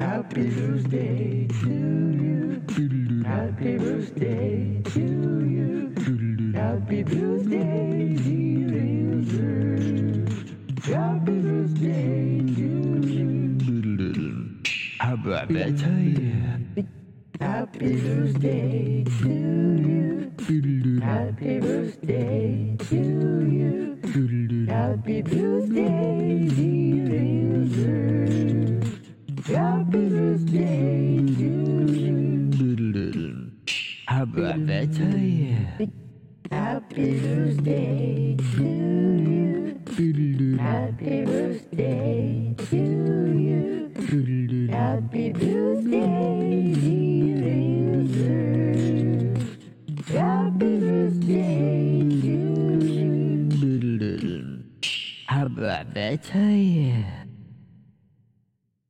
Happy birthday to you. Happy birthday to you. Happy birthday, dear Elder. Happy birthday to you. Happy birthday Happy birthday to you. Happy birthday to you. Happy birthday, brother to. Happy birthday to you. Happy birthday to you. Happy birthday, dear user. Happy birthday to you. How about that to you?